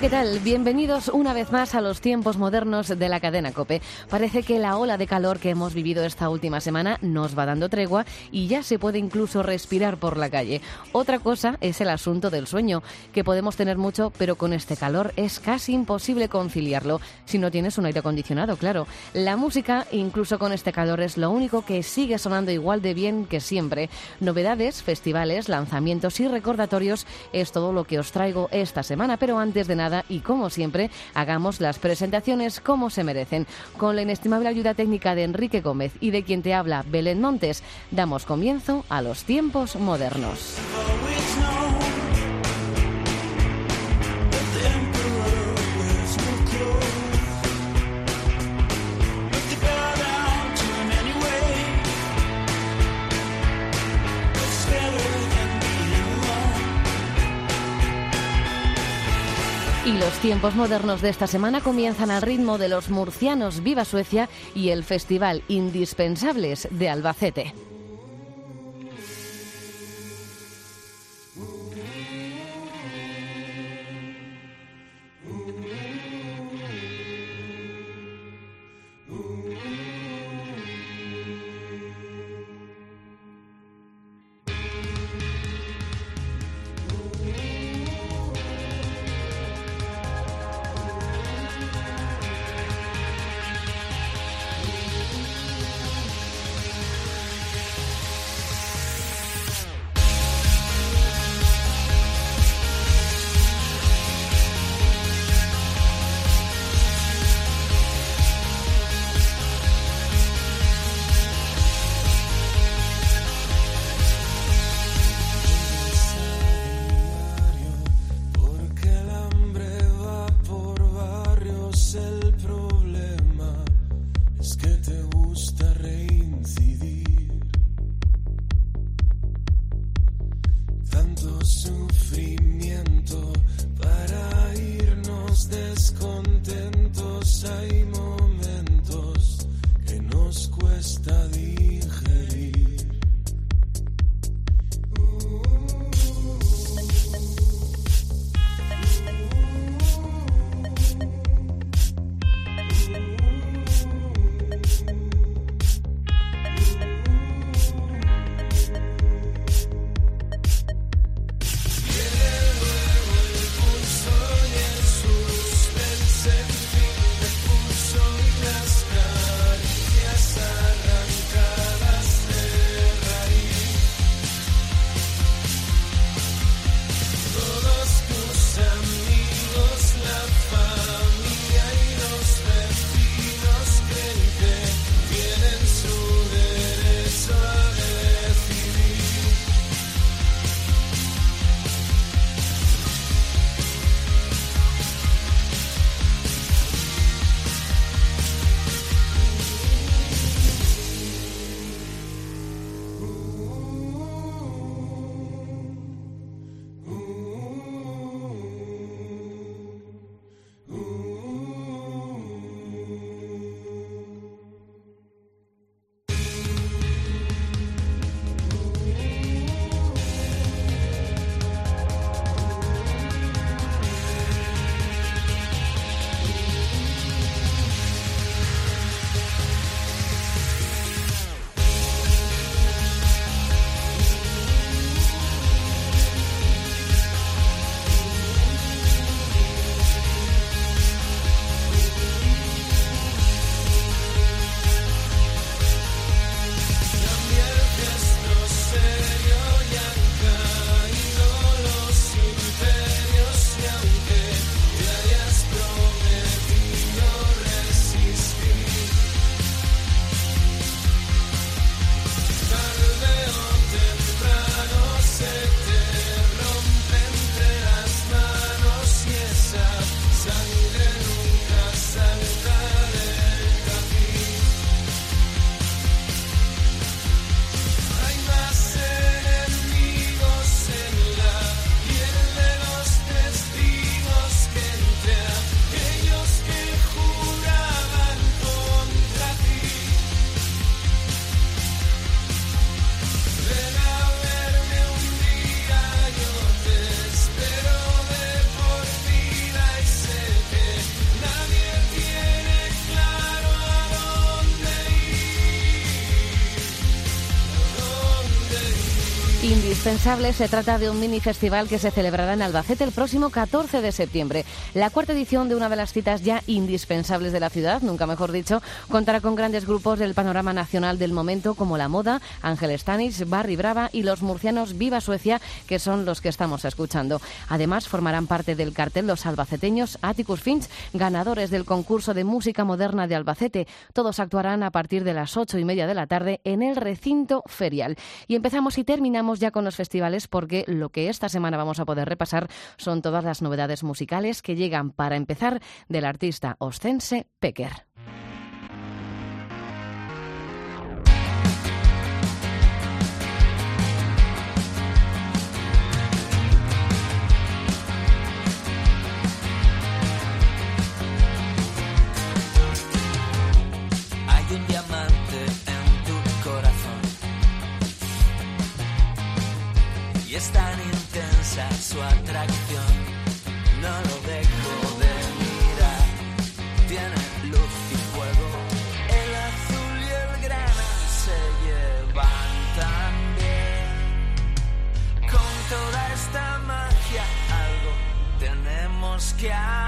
¿Qué tal? Bienvenidos una vez más a los tiempos modernos de la cadena Cope. Parece que la ola de calor que hemos vivido esta última semana nos va dando tregua y ya se puede incluso respirar por la calle. Otra cosa es el asunto del sueño, que podemos tener mucho, pero con este calor es casi imposible conciliarlo si no tienes un aire acondicionado, claro. La música, incluso con este calor, es lo único que sigue sonando igual de bien que siempre. Novedades, festivales, lanzamientos y recordatorios es todo lo que os traigo esta semana, pero antes de nada y como siempre, hagamos las presentaciones como se merecen. Con la inestimable ayuda técnica de Enrique Gómez y de quien te habla Belén Montes, damos comienzo a los tiempos modernos. Tiempos modernos de esta semana comienzan al ritmo de los murcianos Viva Suecia y el Festival Indispensables de Albacete. Se trata de un mini festival que se celebrará en Albacete el próximo 14 de septiembre. La cuarta edición de una de las citas ya indispensables de la ciudad, nunca mejor dicho, contará con grandes grupos del panorama nacional del momento como La Moda, Ángel Stanis, Barry Brava y los murcianos Viva Suecia, que son los que estamos escuchando. Además, formarán parte del cartel los albaceteños Atticus Finch, ganadores del concurso de música moderna de Albacete. Todos actuarán a partir de las ocho y media de la tarde en el recinto ferial. Y empezamos y terminamos ya con los festivales porque lo que esta semana vamos a poder repasar son todas las novedades musicales que llegan para empezar del artista ostense Pecker. Su atracción, no lo dejo de mirar. Tiene luz y fuego, el azul y el grana se llevan también. Con toda esta magia algo tenemos que hacer.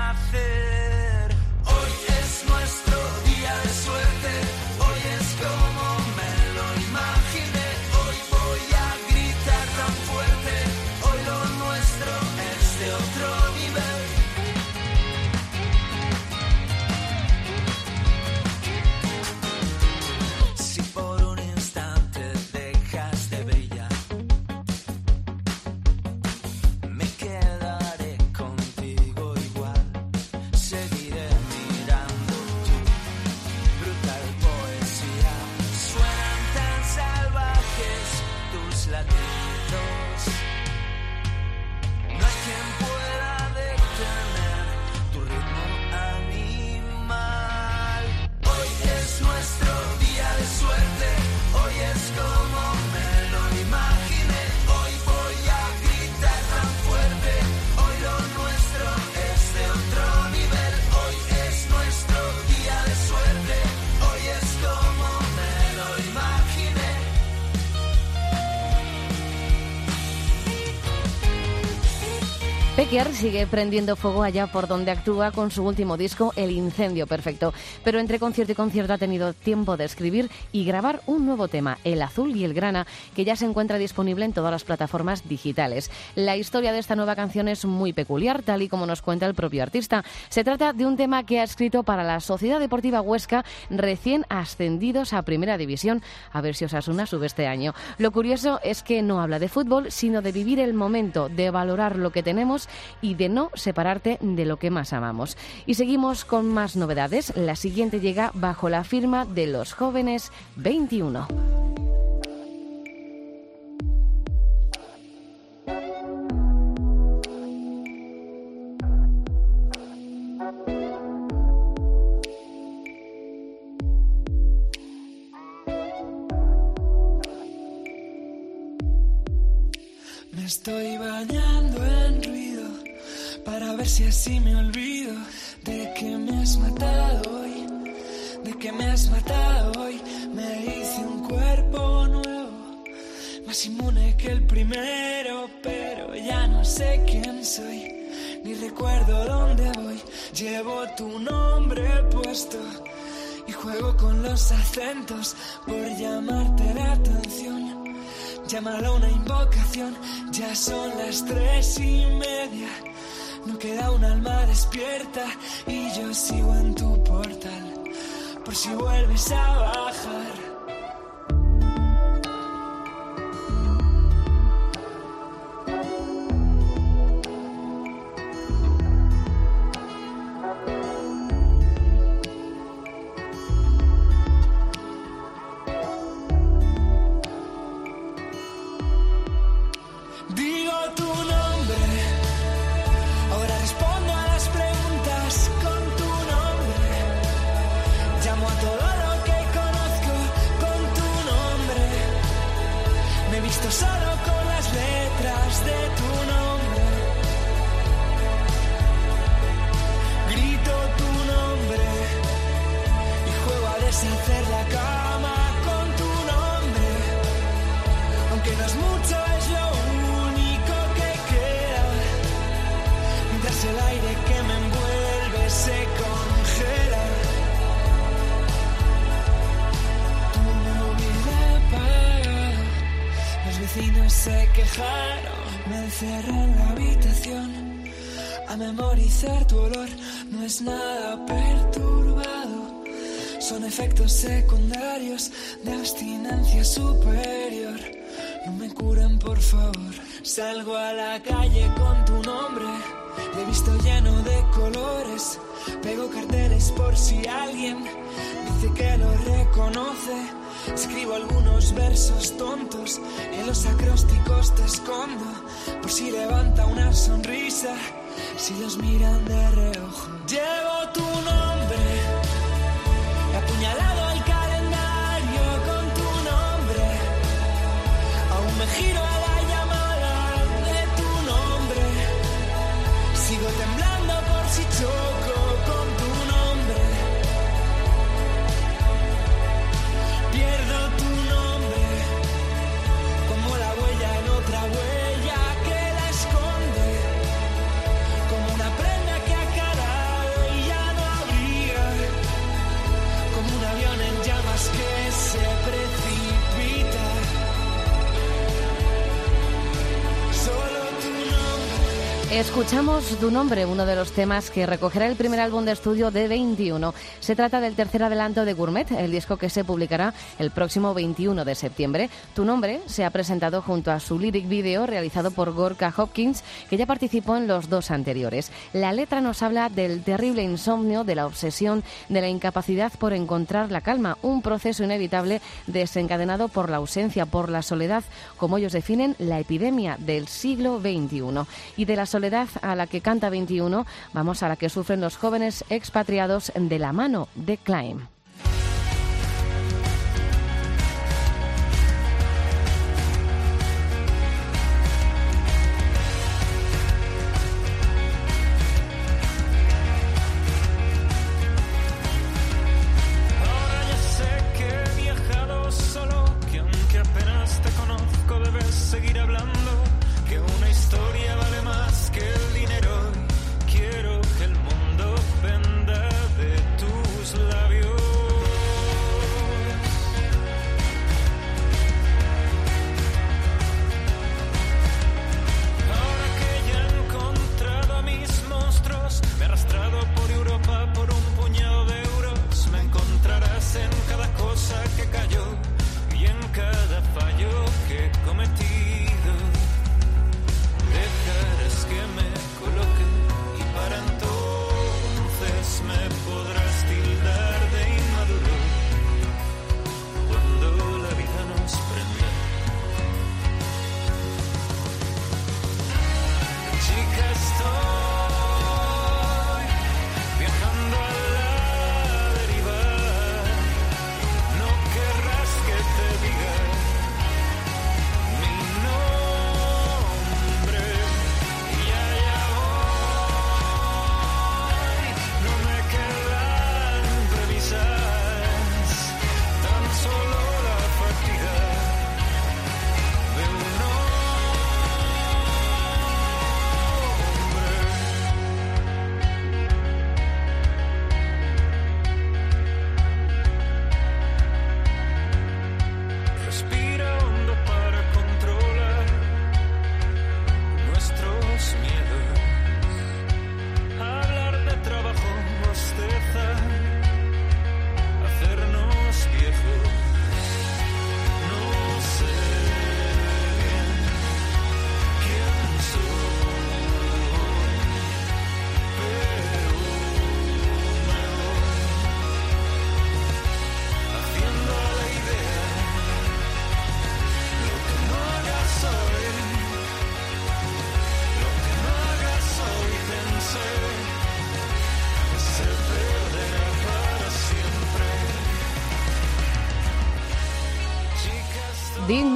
Pecker sigue prendiendo fuego allá por donde actúa con su último disco, El Incendio Perfecto. Pero entre concierto y concierto ha tenido tiempo de escribir y grabar un nuevo tema, El Azul y el Grana, que ya se encuentra disponible en todas las plataformas digitales. La historia de esta nueva canción es muy peculiar, tal y como nos cuenta el propio artista. Se trata de un tema que ha escrito para la Sociedad Deportiva Huesca, recién ascendidos a Primera División. A ver si Osasuna sube este año. Lo curioso es que no habla de fútbol, sino de vivir el momento, de valorar lo que tenemos y de no separarte de lo que más amamos. Y seguimos con más novedades. La siguiente llega bajo la firma de los jóvenes 21. Me estoy bañando en ruido para ver si así me olvido de que me has matado que me has matado hoy. Me hice un cuerpo nuevo, más inmune que el primero, pero ya no sé quién soy, ni recuerdo dónde voy. Llevo tu nombre puesto y juego con los acentos por llamarte la atención. Llámalo una invocación, ya son las tres y media. No queda un alma despierta y yo sigo en tu portal. Si vuelves a bajar. Nada perturbado. Son efectos secundarios de abstinencia superior. No me curen, por favor. Salgo a la calle con tu nombre. He visto lleno de colores. Pego carteles por si alguien dice que lo reconoce. Escribo algunos versos tontos en los acrósticos te escondo por si levanta una sonrisa, si los miran de reojo. Escuchamos tu nombre, uno de los temas que recogerá el primer álbum de estudio de 21. Se trata del tercer adelanto de Gourmet, el disco que se publicará el próximo 21 de septiembre. Tu nombre se ha presentado junto a su lyric video realizado por Gorka Hopkins, que ya participó en los dos anteriores. La letra nos habla del terrible insomnio, de la obsesión, de la incapacidad por encontrar la calma, un proceso inevitable desencadenado por la ausencia, por la soledad, como ellos definen, la epidemia del siglo XXI. Y de la soledad a la que canta 21, vamos a la que sufren los jóvenes expatriados de la mano de Climb.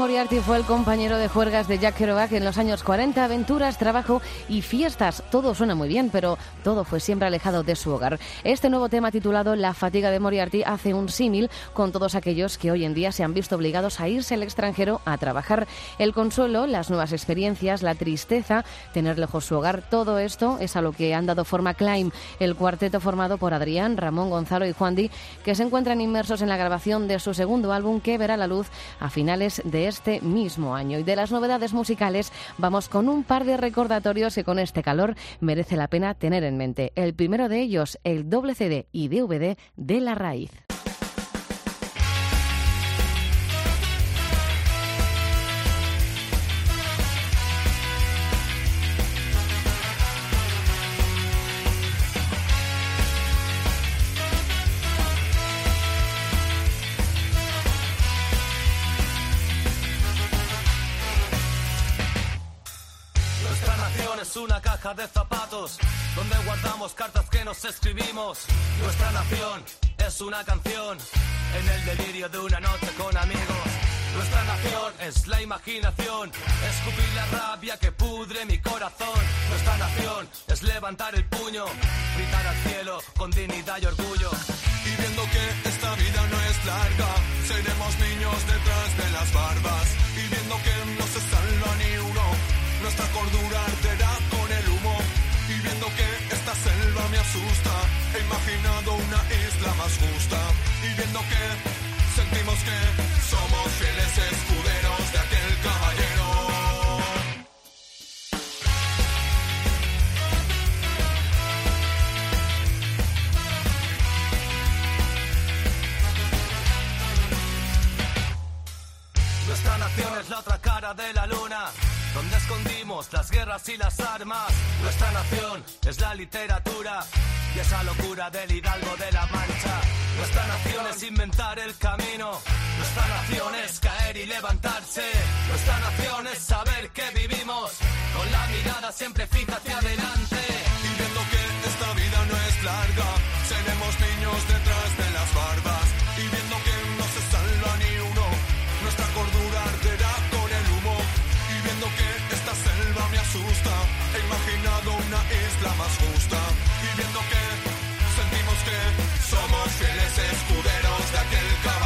Moriarty fue el compañero de juergas de Jack Kerouac en los años 40. Aventuras, trabajo y fiestas. Todo suena muy bien, pero todo fue siempre alejado de su hogar. Este nuevo tema titulado La fatiga de Moriarty hace un símil con todos aquellos que hoy en día se han visto obligados a irse al extranjero a trabajar. El consuelo, las nuevas experiencias, la tristeza, tener lejos su hogar, todo esto es a lo que han dado forma Climb, el cuarteto formado por Adrián, Ramón, Gonzalo y Juan Di, que se encuentran inmersos en la grabación de su segundo álbum que verá la luz a finales de este mismo año. Y de las novedades musicales vamos con un par de recordatorios que con este calor merece la pena tener en mente. El primero de ellos, el doble CD y DVD de La Raíz. Caja de zapatos donde guardamos cartas que nos escribimos. Nuestra nación es una canción en el delirio de una noche con amigos. Nuestra nación es la imaginación, escupir la rabia que pudre mi corazón. Nuestra nación es levantar el puño, gritar al cielo con dignidad y orgullo. Y viendo que esta vida no es larga, seremos niños detrás de las barbas. Y viendo que no se salva ni uno, nuestra cordura arderá selva me asusta. He imaginado una isla más justa. Y viendo que sentimos que somos fieles escuderos de aquel caballero. Nuestra nación es la otra cara de la luna escondimos las guerras y las armas. Nuestra nación es la literatura y esa locura del hidalgo de la mancha. Nuestra nación es inventar el camino. Nuestra nación es caer y levantarse. Nuestra nación es saber que vivimos con la mirada siempre fija hacia adelante. Y viendo que esta vida no es larga, seremos niños detrás una isla más justa y viendo que sentimos que somos fieles escuderos de aquel caballero.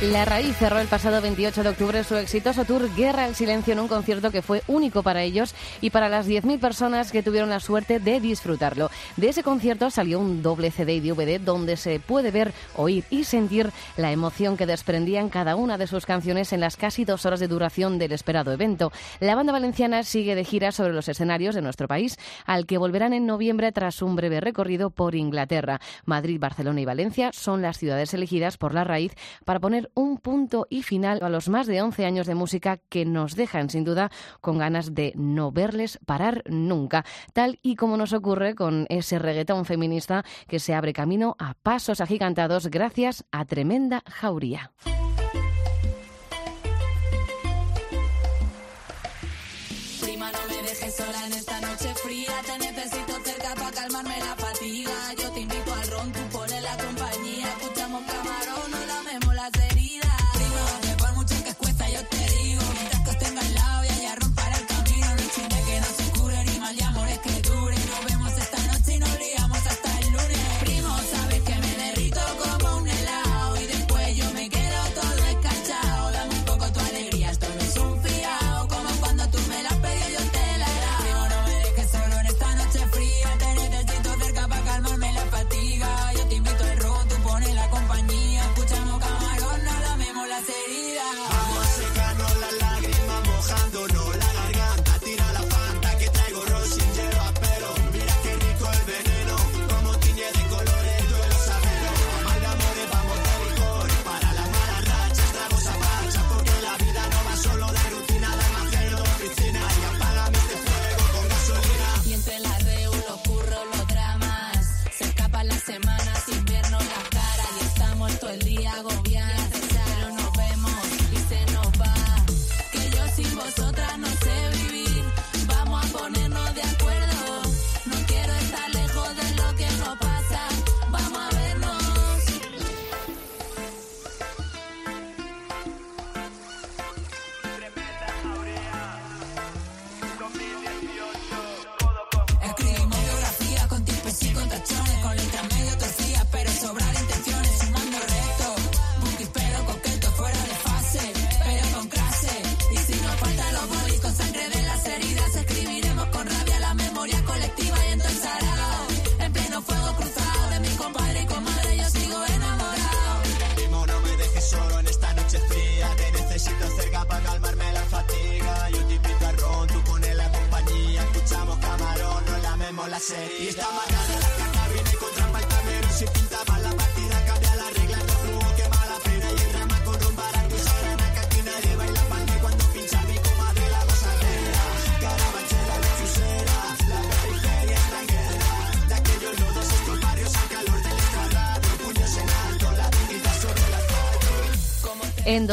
La Raíz cerró el pasado 28 de octubre su exitoso tour Guerra al Silencio en un concierto que fue único para ellos y para las 10.000 personas que tuvieron la suerte de disfrutarlo. De ese concierto salió un doble CD y DVD donde se puede ver, oír y sentir la emoción que desprendían cada una de sus canciones en las casi dos horas de duración del esperado evento. La banda valenciana sigue de gira sobre los escenarios de nuestro país, al que volverán en noviembre tras un breve recorrido por Inglaterra. Madrid, Barcelona y Valencia son las ciudades elegidas por la raíz para poner un punto y final a los más de 11 años de música que nos dejan sin duda con ganas de no verles parar nunca, tal y como nos ocurre con ese reggaetón feminista que se abre camino a pasos agigantados gracias a tremenda jauría. Prima, no me dejes sola en esta noche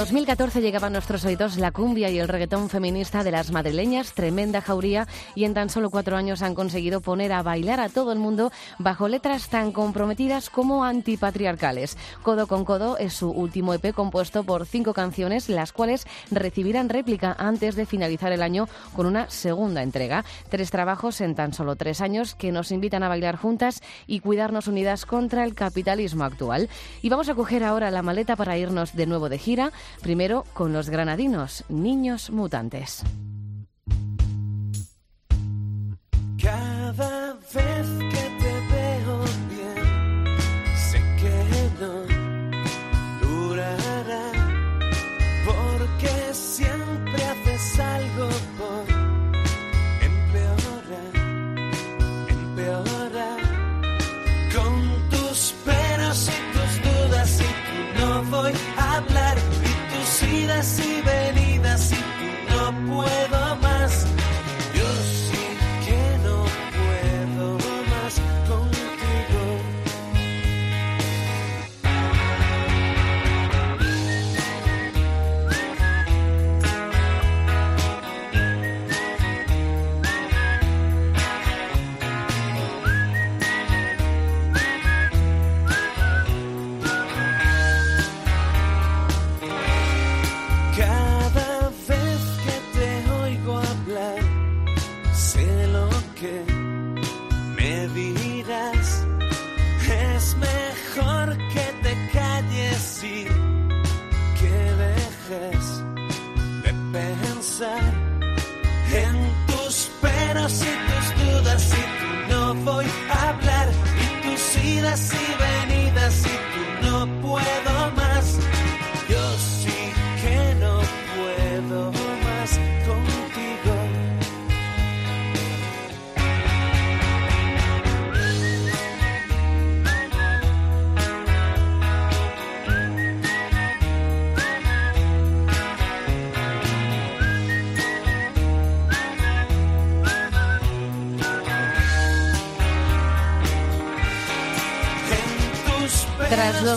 2014 llegaban a nuestros oídos la cumbia y el reggaetón feminista de las madrileñas, tremenda jauría, y en tan solo cuatro años han conseguido poner a bailar a todo el mundo bajo letras tan comprometidas como antipatriarcales. Codo con Codo es su último EP compuesto por cinco canciones, las cuales recibirán réplica antes de finalizar el año con una segunda entrega. Tres trabajos en tan solo tres años que nos invitan a bailar juntas y cuidarnos unidas contra el capitalismo actual. Y vamos a coger ahora la maleta para irnos de nuevo de gira, primero con los granadinos, niños mutantes. recibe.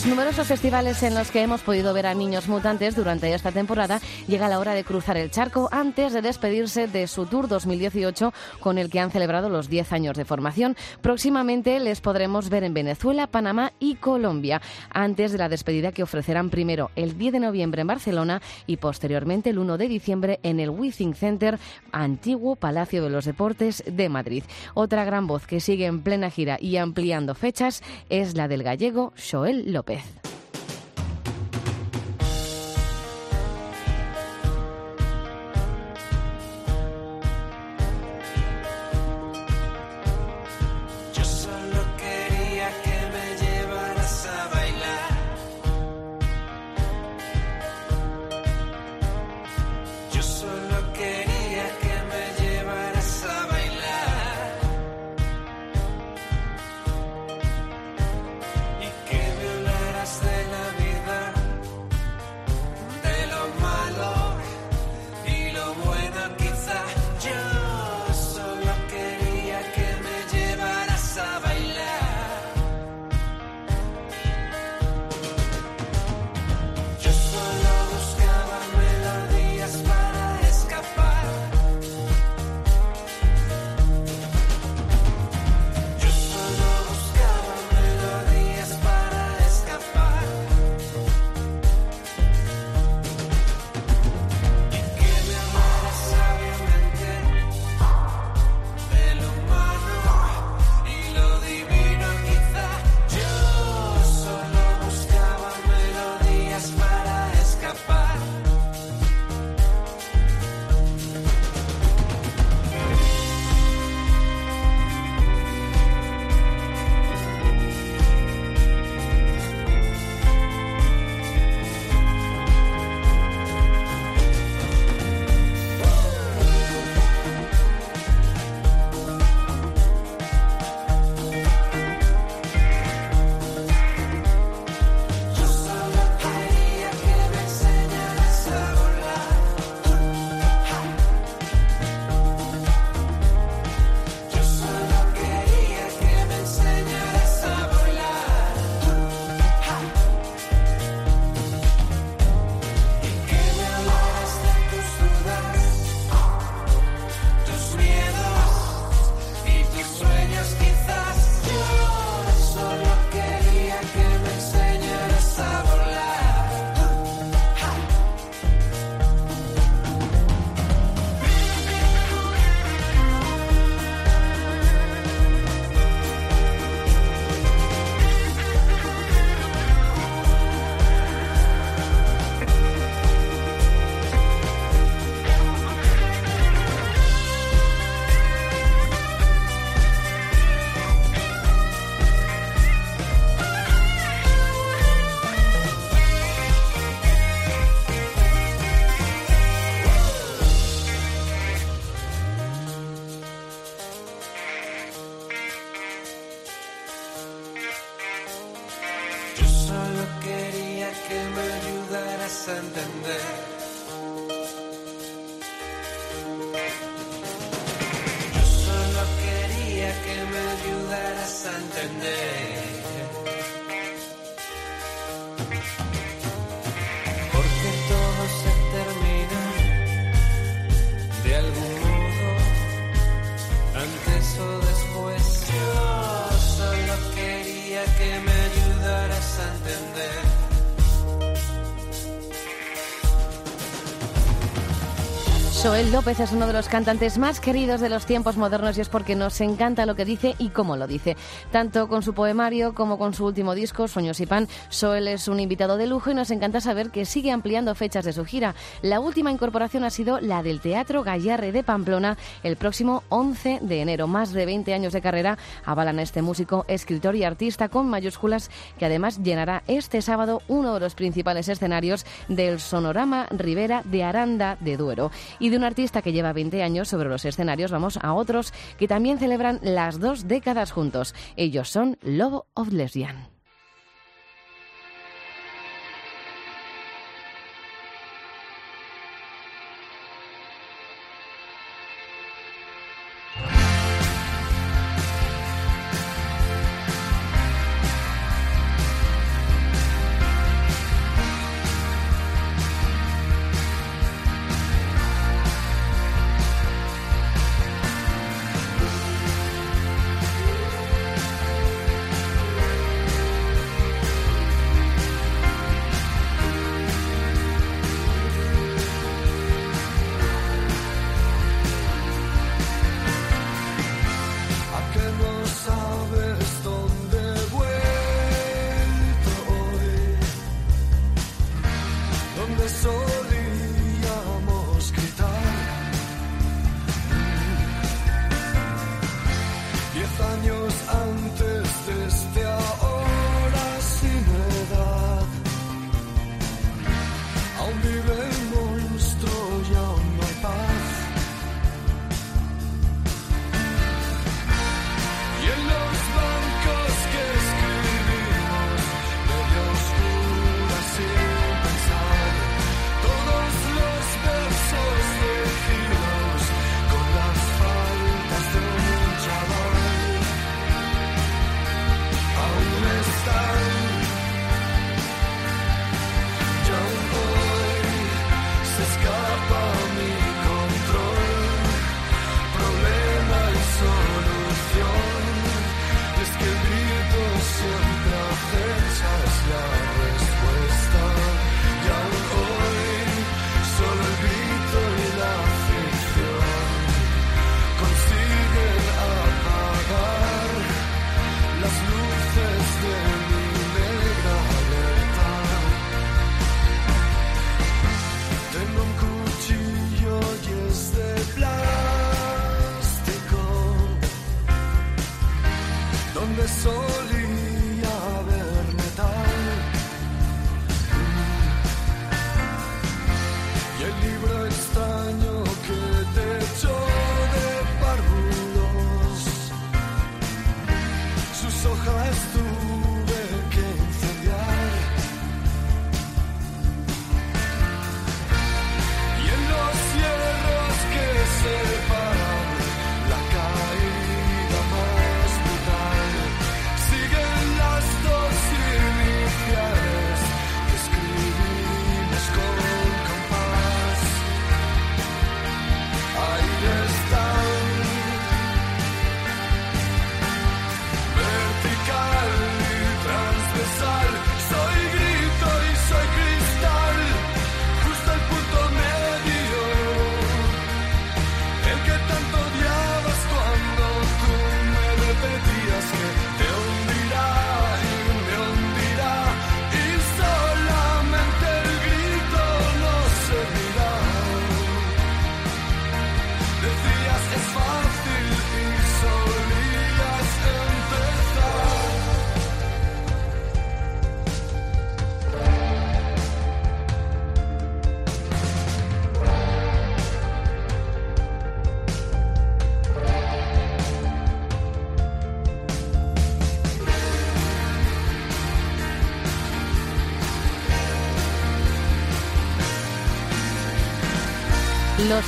Numerosos festivales en los que hemos podido ver a niños mutantes durante esta temporada, llega la hora de cruzar el charco antes de despedirse de su Tour 2018 con el que han celebrado los 10 años de formación. Próximamente les podremos ver en Venezuela, Panamá y Colombia, antes de la despedida que ofrecerán primero el 10 de noviembre en Barcelona y posteriormente el 1 de diciembre en el Withing Center, antiguo Palacio de los Deportes de Madrid. Otra gran voz que sigue en plena gira y ampliando fechas es la del gallego Joel López. Yo Joel López es uno de los cantantes más queridos de los tiempos modernos y es porque nos encanta lo que dice y cómo lo dice. Tanto con su poemario como con su último disco, Sueños y Pan, Joel es un invitado de lujo y nos encanta saber que sigue ampliando fechas de su gira. La última incorporación ha sido la del Teatro Gallarre de Pamplona el próximo 11 de enero. Más de 20 años de carrera avalan a este músico, escritor y artista con mayúsculas que además llenará este sábado uno de los principales escenarios del Sonorama Rivera de Aranda de Duero. De un artista que lleva 20 años sobre los escenarios vamos a otros que también celebran las dos décadas juntos. Ellos son Love of Lesbian.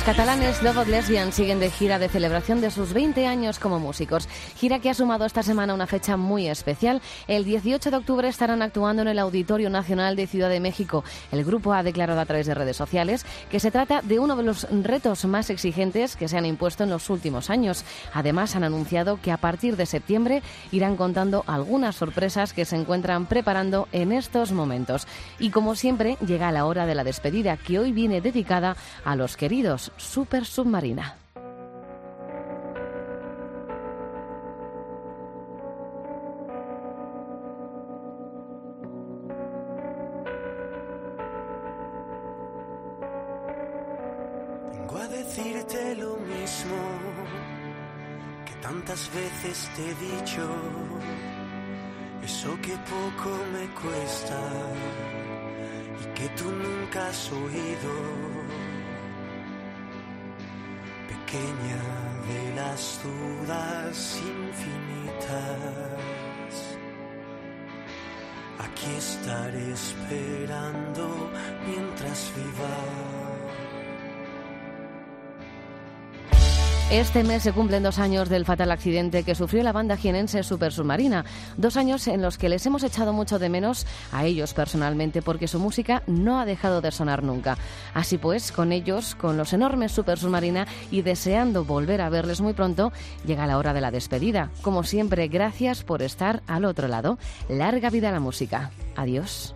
Los catalanes Love of Lesbian siguen de gira de celebración de sus 20 años como músicos. Gira que ha sumado esta semana una fecha muy especial. El 18 de octubre estarán actuando en el Auditorio Nacional de Ciudad de México. El grupo ha declarado a través de redes sociales que se trata de uno de los retos más exigentes que se han impuesto en los últimos años. Además, han anunciado que a partir de septiembre irán contando algunas sorpresas que se encuentran preparando en estos momentos. Y como siempre, llega la hora de la despedida, que hoy viene dedicada a los queridos Super Submarina. Esperando mientras viva. Este mes se cumplen dos años del fatal accidente que sufrió la banda jienense Super Submarina. Dos años en los que les hemos echado mucho de menos a ellos personalmente porque su música no ha dejado de sonar nunca. Así pues, con ellos, con los enormes Super Submarina y deseando volver a verles muy pronto, llega la hora de la despedida. Como siempre, gracias por estar al otro lado. Larga vida a la música. Adiós.